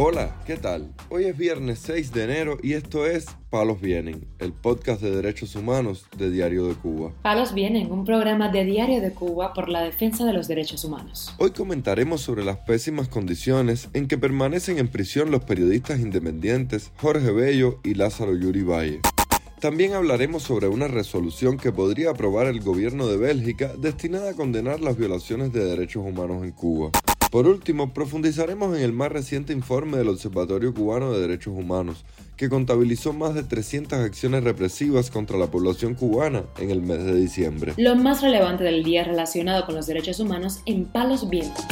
Hola, ¿qué tal? Hoy es viernes 6 de enero y esto es Palos Vienen, el podcast de derechos humanos de Diario de Cuba. Palos Vienen, un programa de Diario de Cuba por la defensa de los derechos humanos. Hoy comentaremos sobre las pésimas condiciones en que permanecen en prisión los periodistas independientes Jorge Bello y Lázaro Yuri Valle. También hablaremos sobre una resolución que podría aprobar el gobierno de Bélgica destinada a condenar las violaciones de derechos humanos en Cuba. Por último, profundizaremos en el más reciente informe del Observatorio Cubano de Derechos Humanos, que contabilizó más de 300 acciones represivas contra la población cubana en el mes de diciembre. Lo más relevante del día relacionado con los derechos humanos en Palos Vientos.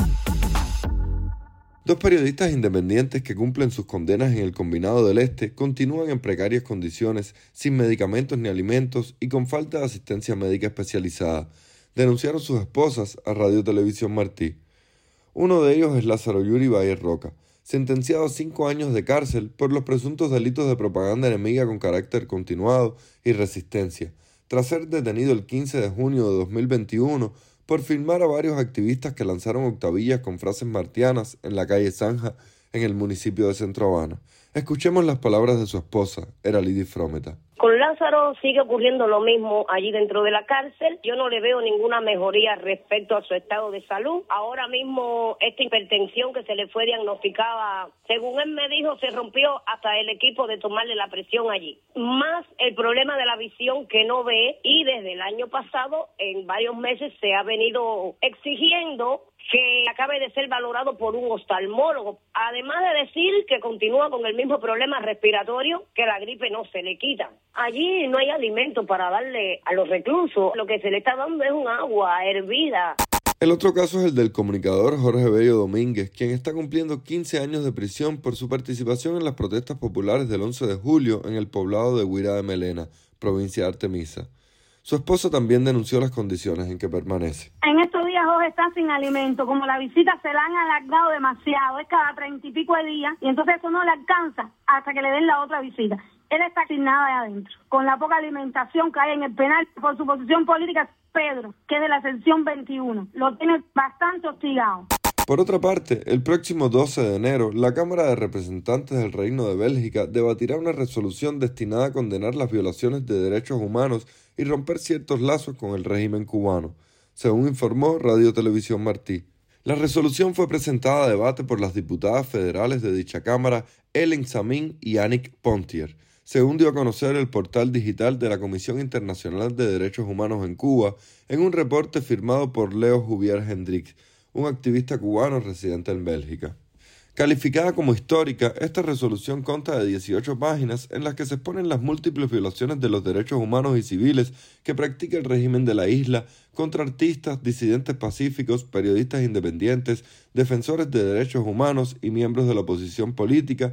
Dos periodistas independientes que cumplen sus condenas en el Combinado del Este continúan en precarias condiciones, sin medicamentos ni alimentos y con falta de asistencia médica especializada, denunciaron sus esposas a Radio Televisión Martí. Uno de ellos es Lázaro Yuri Valle Roca, sentenciado a cinco años de cárcel por los presuntos delitos de propaganda enemiga con carácter continuado y resistencia, tras ser detenido el 15 de junio de 2021 por filmar a varios activistas que lanzaron octavillas con frases martianas en la calle Zanja en el municipio de Centro Habana. Escuchemos las palabras de su esposa, Eralidi Frometa. Con Lázaro sigue ocurriendo lo mismo allí dentro de la cárcel. Yo no le veo ninguna mejoría respecto a su estado de salud. Ahora mismo esta hipertensión que se le fue diagnosticada, según él me dijo, se rompió hasta el equipo de tomarle la presión allí. Más el problema de la visión que no ve y desde el año pasado en varios meses se ha venido exigiendo que acabe de ser valorado por un oftalmólogo, además de decir que continúa con el mismo problema respiratorio, que la gripe no se le quita. Allí no hay alimento para darle a los reclusos, lo que se le está dando es un agua hervida. El otro caso es el del comunicador Jorge Bello Domínguez, quien está cumpliendo 15 años de prisión por su participación en las protestas populares del 11 de julio en el poblado de Huira de Melena, provincia de Artemisa. Su esposo también denunció las condiciones en que permanece. En estos días Jorge está sin alimento, como la visita se la han alargado demasiado, es cada treinta y pico de días, y entonces eso no le alcanza hasta que le den la otra visita. Él está asignado ahí adentro, con la poca alimentación que hay en el penal por su posición política, Pedro, que es de la sección 21, lo tiene bastante hostigado. Por otra parte, el próximo 12 de enero, la Cámara de Representantes del Reino de Bélgica debatirá una resolución destinada a condenar las violaciones de derechos humanos y romper ciertos lazos con el régimen cubano, según informó Radio Televisión Martí. La resolución fue presentada a debate por las diputadas federales de dicha Cámara, Ellen Samin y Annick Pontier, según dio a conocer el portal digital de la Comisión Internacional de Derechos Humanos en Cuba, en un reporte firmado por Leo Juvier Hendrix, un activista cubano residente en Bélgica. Calificada como histórica, esta resolución consta de 18 páginas en las que se exponen las múltiples violaciones de los derechos humanos y civiles que practica el régimen de la isla contra artistas, disidentes pacíficos, periodistas independientes, defensores de derechos humanos y miembros de la oposición política,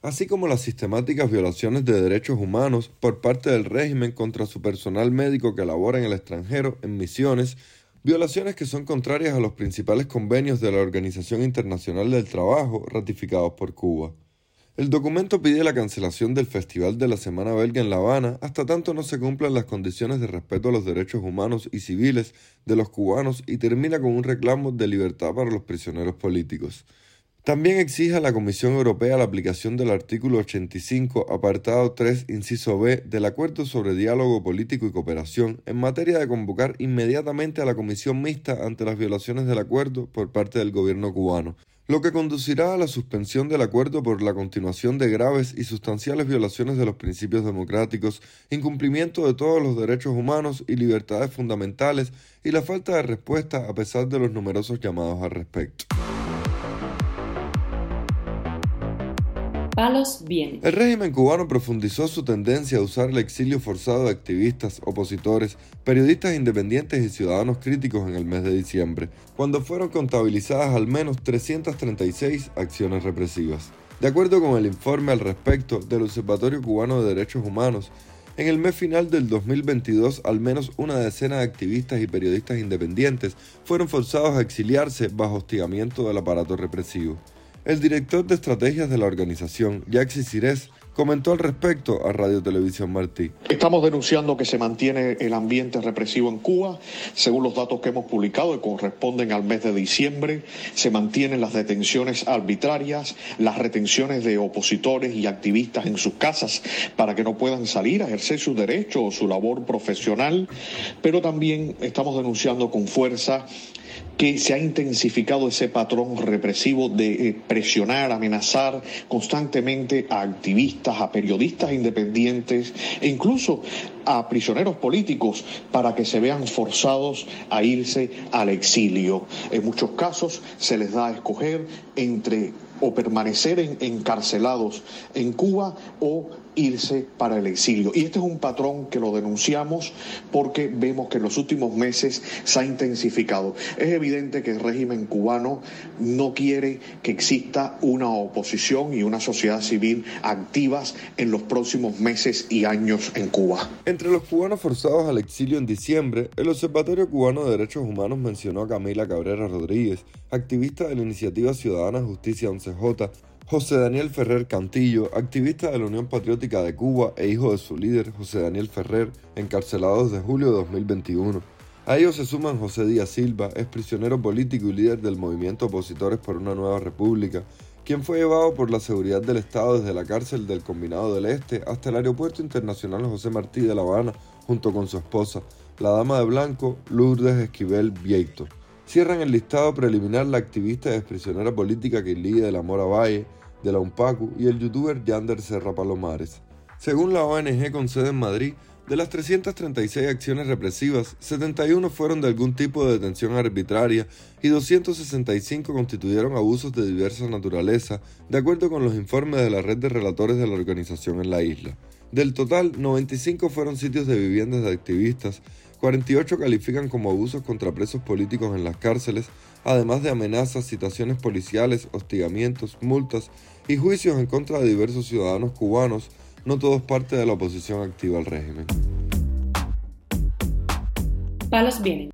así como las sistemáticas violaciones de derechos humanos por parte del régimen contra su personal médico que labora en el extranjero en misiones, violaciones que son contrarias a los principales convenios de la Organización Internacional del Trabajo ratificados por Cuba. El documento pide la cancelación del Festival de la Semana Belga en La Habana hasta tanto no se cumplan las condiciones de respeto a los derechos humanos y civiles de los cubanos y termina con un reclamo de libertad para los prisioneros políticos. También exige a la Comisión Europea la aplicación del artículo 85, apartado 3, inciso B, del Acuerdo sobre Diálogo Político y Cooperación en materia de convocar inmediatamente a la Comisión Mixta ante las violaciones del acuerdo por parte del gobierno cubano, lo que conducirá a la suspensión del acuerdo por la continuación de graves y sustanciales violaciones de los principios democráticos, incumplimiento de todos los derechos humanos y libertades fundamentales y la falta de respuesta a pesar de los numerosos llamados al respecto. El régimen cubano profundizó su tendencia a usar el exilio forzado de activistas, opositores, periodistas independientes y ciudadanos críticos en el mes de diciembre, cuando fueron contabilizadas al menos 336 acciones represivas. De acuerdo con el informe al respecto del Observatorio Cubano de Derechos Humanos, en el mes final del 2022, al menos una decena de activistas y periodistas independientes fueron forzados a exiliarse bajo hostigamiento del aparato represivo. El director de estrategias de la organización, Yaxi Cires, comentó al respecto a Radio Televisión Martí. Estamos denunciando que se mantiene el ambiente represivo en Cuba. Según los datos que hemos publicado, que corresponden al mes de diciembre, se mantienen las detenciones arbitrarias, las retenciones de opositores y activistas en sus casas para que no puedan salir a ejercer sus derechos o su labor profesional, pero también estamos denunciando con fuerza que se ha intensificado ese patrón represivo de eh, presionar, amenazar constantemente a activistas, a periodistas independientes e incluso a prisioneros políticos para que se vean forzados a irse al exilio. En muchos casos se les da a escoger entre o permanecer encarcelados en Cuba o irse para el exilio. Y este es un patrón que lo denunciamos porque vemos que en los últimos meses se ha intensificado. Es evidente que el régimen cubano no quiere que exista una oposición y una sociedad civil activas en los próximos meses y años en Cuba. Entre los cubanos forzados al exilio en diciembre, el Observatorio Cubano de Derechos Humanos mencionó a Camila Cabrera Rodríguez, activista de la Iniciativa Ciudadana Justicia 11J, José Daniel Ferrer Cantillo, activista de la Unión Patriótica de Cuba e hijo de su líder, José Daniel Ferrer, encarcelado desde julio de 2021. A ellos se suman José Díaz Silva, ex prisionero político y líder del movimiento Opositores por una Nueva República, quien fue llevado por la seguridad del Estado desde la cárcel del Combinado del Este hasta el Aeropuerto Internacional José Martí de La Habana, junto con su esposa, la dama de blanco Lourdes Esquivel Vieito. Cierran el listado preliminar la activista y exprisionera política Lidia de la Mora Valle, de la UNPACU y el youtuber Yander Serra Palomares. Según la ONG con sede en Madrid, de las 336 acciones represivas, 71 fueron de algún tipo de detención arbitraria y 265 constituyeron abusos de diversa naturaleza, de acuerdo con los informes de la red de relatores de la organización en la isla. Del total, 95 fueron sitios de viviendas de activistas. 48 califican como abusos contra presos políticos en las cárceles, además de amenazas, citaciones policiales, hostigamientos, multas y juicios en contra de diversos ciudadanos cubanos, no todos parte de la oposición activa al régimen. Palos Vienen,